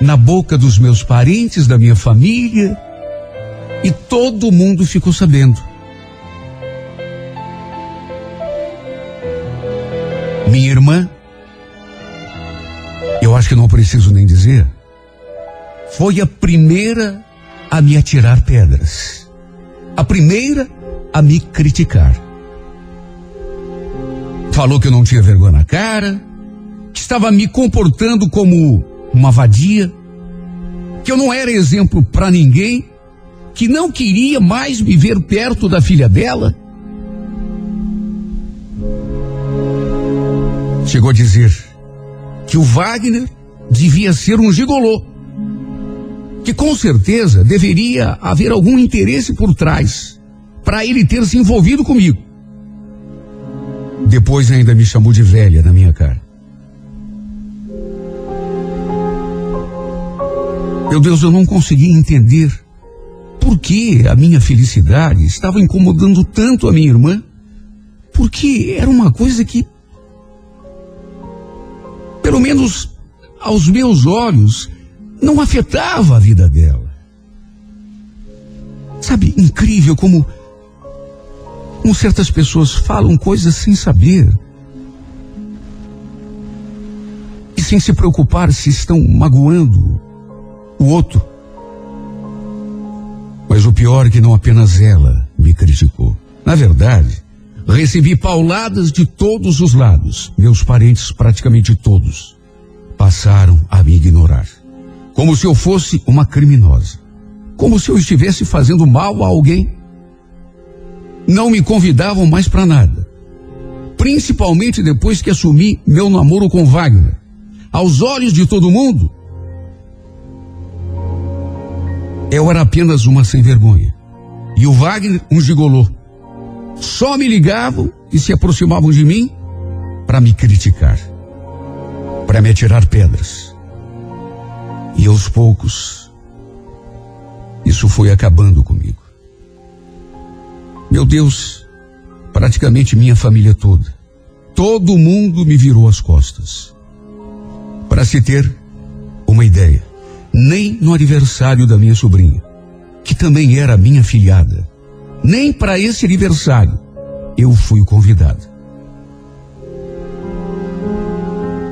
Speaker 3: na boca dos meus parentes, da minha família, e todo mundo ficou sabendo. Minha irmã, eu acho que não preciso nem dizer, foi a primeira a me atirar pedras. A primeira a me criticar. Falou que eu não tinha vergonha na cara, que estava me comportando como uma vadia, que eu não era exemplo para ninguém, que não queria mais me ver perto da filha dela. Chegou a dizer que o Wagner devia ser um gigolô, que com certeza deveria haver algum interesse por trás para ele ter se envolvido comigo. Depois ainda me chamou de velha na minha cara. Meu Deus, eu não conseguia entender por que a minha felicidade estava incomodando tanto a minha irmã, porque era uma coisa que, pelo menos aos meus olhos, não afetava a vida dela. Sabe, incrível como, como certas pessoas falam coisas sem saber. E sem se preocupar se estão magoando o outro. Mas o pior é que não apenas ela me criticou. Na verdade, recebi pauladas de todos os lados. Meus parentes, praticamente todos, passaram a me ignorar. Como se eu fosse uma criminosa. Como se eu estivesse fazendo mal a alguém. Não me convidavam mais para nada. Principalmente depois que assumi meu namoro com Wagner. Aos olhos de todo mundo, eu era apenas uma sem vergonha. E o Wagner, um gigolô. Só me ligavam e se aproximavam de mim para me criticar, para me atirar pedras. E aos poucos, isso foi acabando comigo. Meu Deus, praticamente minha família toda, todo mundo me virou as costas. Para se ter uma ideia, nem no aniversário da minha sobrinha, que também era minha filhada, nem para esse aniversário eu fui convidado.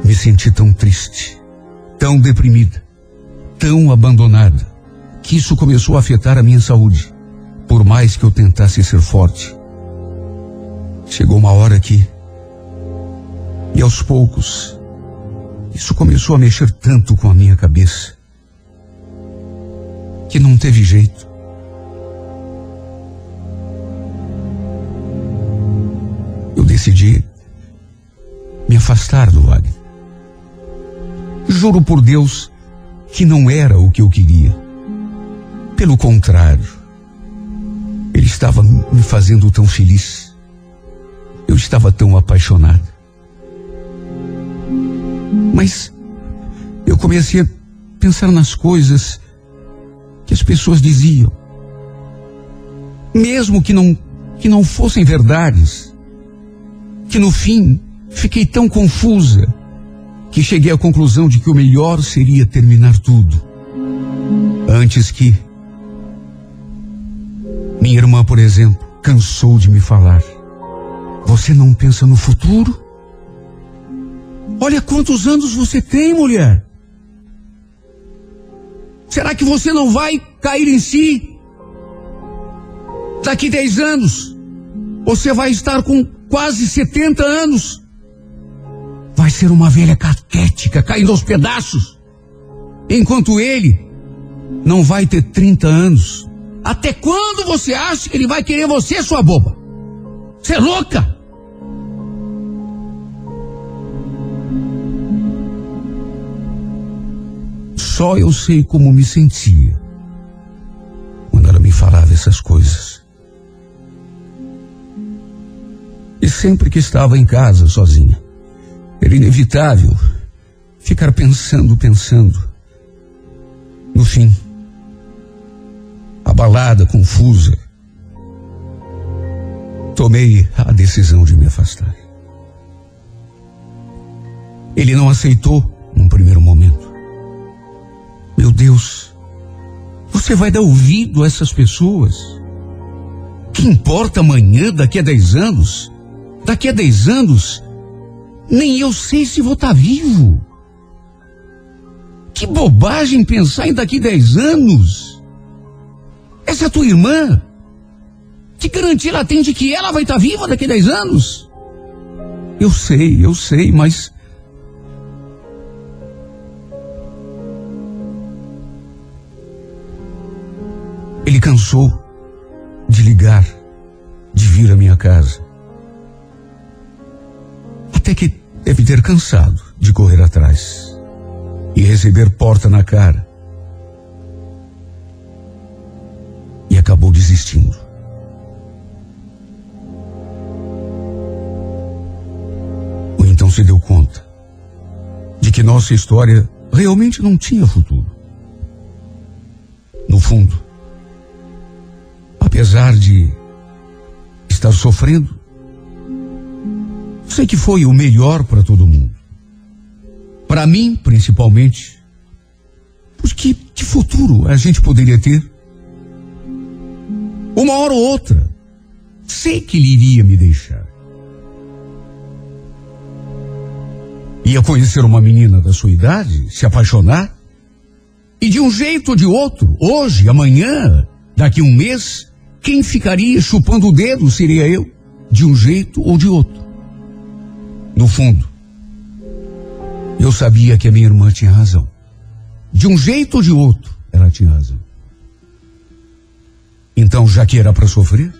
Speaker 3: Me senti tão triste, tão deprimida, tão abandonada, que isso começou a afetar a minha saúde, por mais que eu tentasse ser forte. Chegou uma hora que, e aos poucos, isso começou a mexer tanto com a minha cabeça, que não teve jeito. Eu decidi me afastar do Wagner. Juro por Deus que não era o que eu queria. Pelo contrário, ele estava me fazendo tão feliz. Eu estava tão apaixonado. Mas eu comecei a pensar nas coisas que as pessoas diziam. Mesmo que não, que não fossem verdades, que no fim fiquei tão confusa que cheguei à conclusão de que o melhor seria terminar tudo. Antes que minha irmã, por exemplo, cansou de me falar. Você não pensa no futuro? Olha quantos anos você tem, mulher. Será que você não vai cair em si? Daqui 10 anos, você vai estar com quase 70 anos. Vai ser uma velha caquética caindo aos pedaços. Enquanto ele não vai ter 30 anos. Até quando você acha que ele vai querer você, sua boba? Você é louca? Só eu sei como me sentia quando ela me falava essas coisas. E sempre que estava em casa sozinha, era inevitável ficar pensando, pensando. No fim, abalada, confusa, tomei a decisão de me afastar. Ele não aceitou num primeiro momento. Meu Deus, você vai dar ouvido a essas pessoas? Que importa amanhã, daqui a dez anos? Daqui a dez anos, nem eu sei se vou estar tá vivo. Que bobagem pensar em daqui a dez anos. Essa tua irmã, que garantia ela tem de que ela vai estar tá viva daqui a dez anos? Eu sei, eu sei, mas Ele cansou de ligar, de vir à minha casa. Até que deve ter cansado de correr atrás e receber porta na cara. E acabou desistindo. Ou então se deu conta de que nossa história realmente não tinha futuro. No fundo, apesar de estar sofrendo, sei que foi o melhor para todo mundo. Para mim, principalmente. Porque que futuro a gente poderia ter? Uma hora ou outra, sei que ele iria me deixar. Ia conhecer uma menina da sua idade, se apaixonar, e de um jeito ou de outro, hoje, amanhã, daqui um mês, quem ficaria chupando o dedo seria eu, de um jeito ou de outro. No fundo, eu sabia que a minha irmã tinha razão. De um jeito ou de outro, ela tinha razão. Então, já que era para sofrer,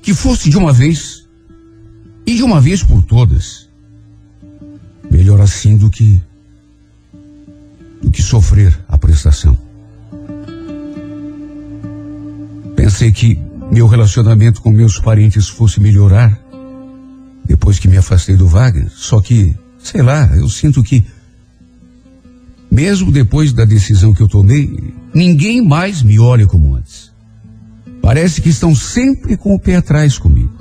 Speaker 3: que fosse de uma vez e de uma vez por todas. Melhor assim do que do que sofrer a prestação. Pensei que meu relacionamento com meus parentes fosse melhorar depois que me afastei do Wagner. Só que, sei lá, eu sinto que, mesmo depois da decisão que eu tomei, ninguém mais me olha como antes. Parece que estão sempre com o pé atrás comigo.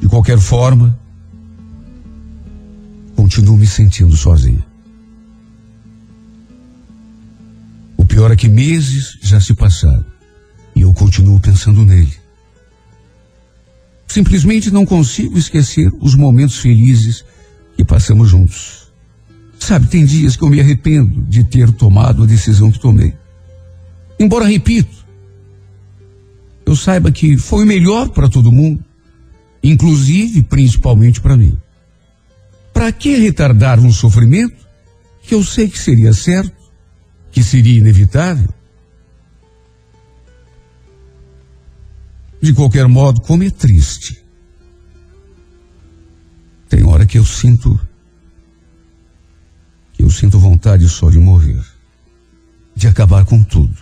Speaker 3: De qualquer forma, continuo me sentindo sozinha. O pior é que meses já se passaram e eu continuo pensando nele. Simplesmente não consigo esquecer os momentos felizes que passamos juntos. Sabe, tem dias que eu me arrependo de ter tomado a decisão que tomei. Embora, repito, eu saiba que foi o melhor para todo mundo, inclusive, principalmente para mim. Para que retardar um sofrimento que eu sei que seria certo, que seria inevitável? De qualquer modo, como é triste. Tem hora que eu sinto que eu sinto vontade só de morrer, de acabar com tudo.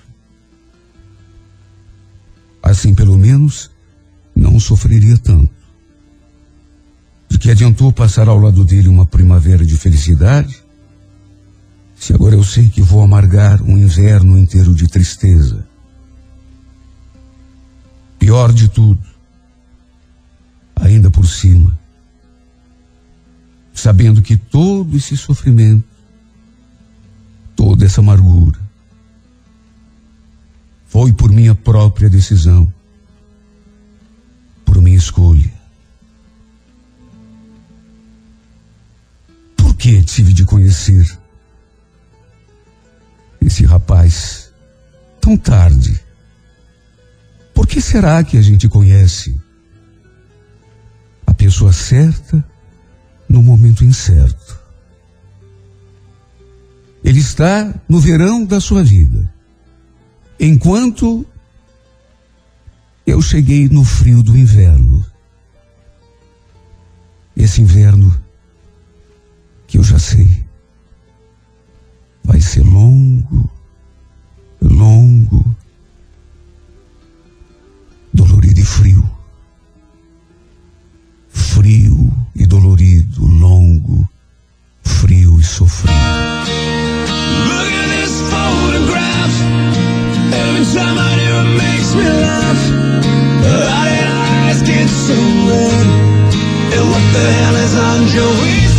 Speaker 3: Assim, pelo menos, não sofreria tanto. De que adiantou passar ao lado dele uma primavera de felicidade, se agora eu sei que vou amargar um inverno inteiro de tristeza Pior de tudo, ainda por cima, sabendo que todo esse sofrimento, toda essa amargura, foi por minha própria decisão, por minha escolha. Por que
Speaker 7: tive de conhecer esse rapaz tão tarde? Por que será que a gente conhece a pessoa certa no momento incerto? Ele está no verão da sua vida. Enquanto eu cheguei no frio do inverno. Esse inverno que eu já sei vai ser longo, longo dolorido e frio. Frio e dolorido, longo, frio e sofrido. Look at this photograph. Every time I do it makes me laugh. How did eyes get so red? And what the hell is on Joey's?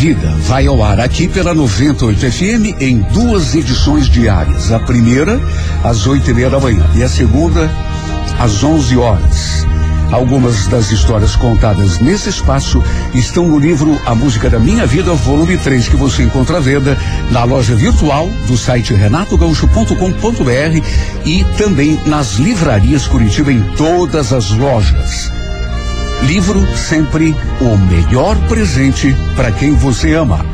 Speaker 3: Vida vai ao ar aqui pela 98 FM em duas edições diárias. A primeira às oito e meia da manhã e a segunda às onze horas. Algumas das histórias contadas nesse espaço estão no livro A Música da Minha Vida, volume 3, que você encontra à venda na loja virtual do site renatogaúcho.com.br e também nas livrarias Curitiba em todas as lojas. Livro sempre o melhor presente para quem você ama.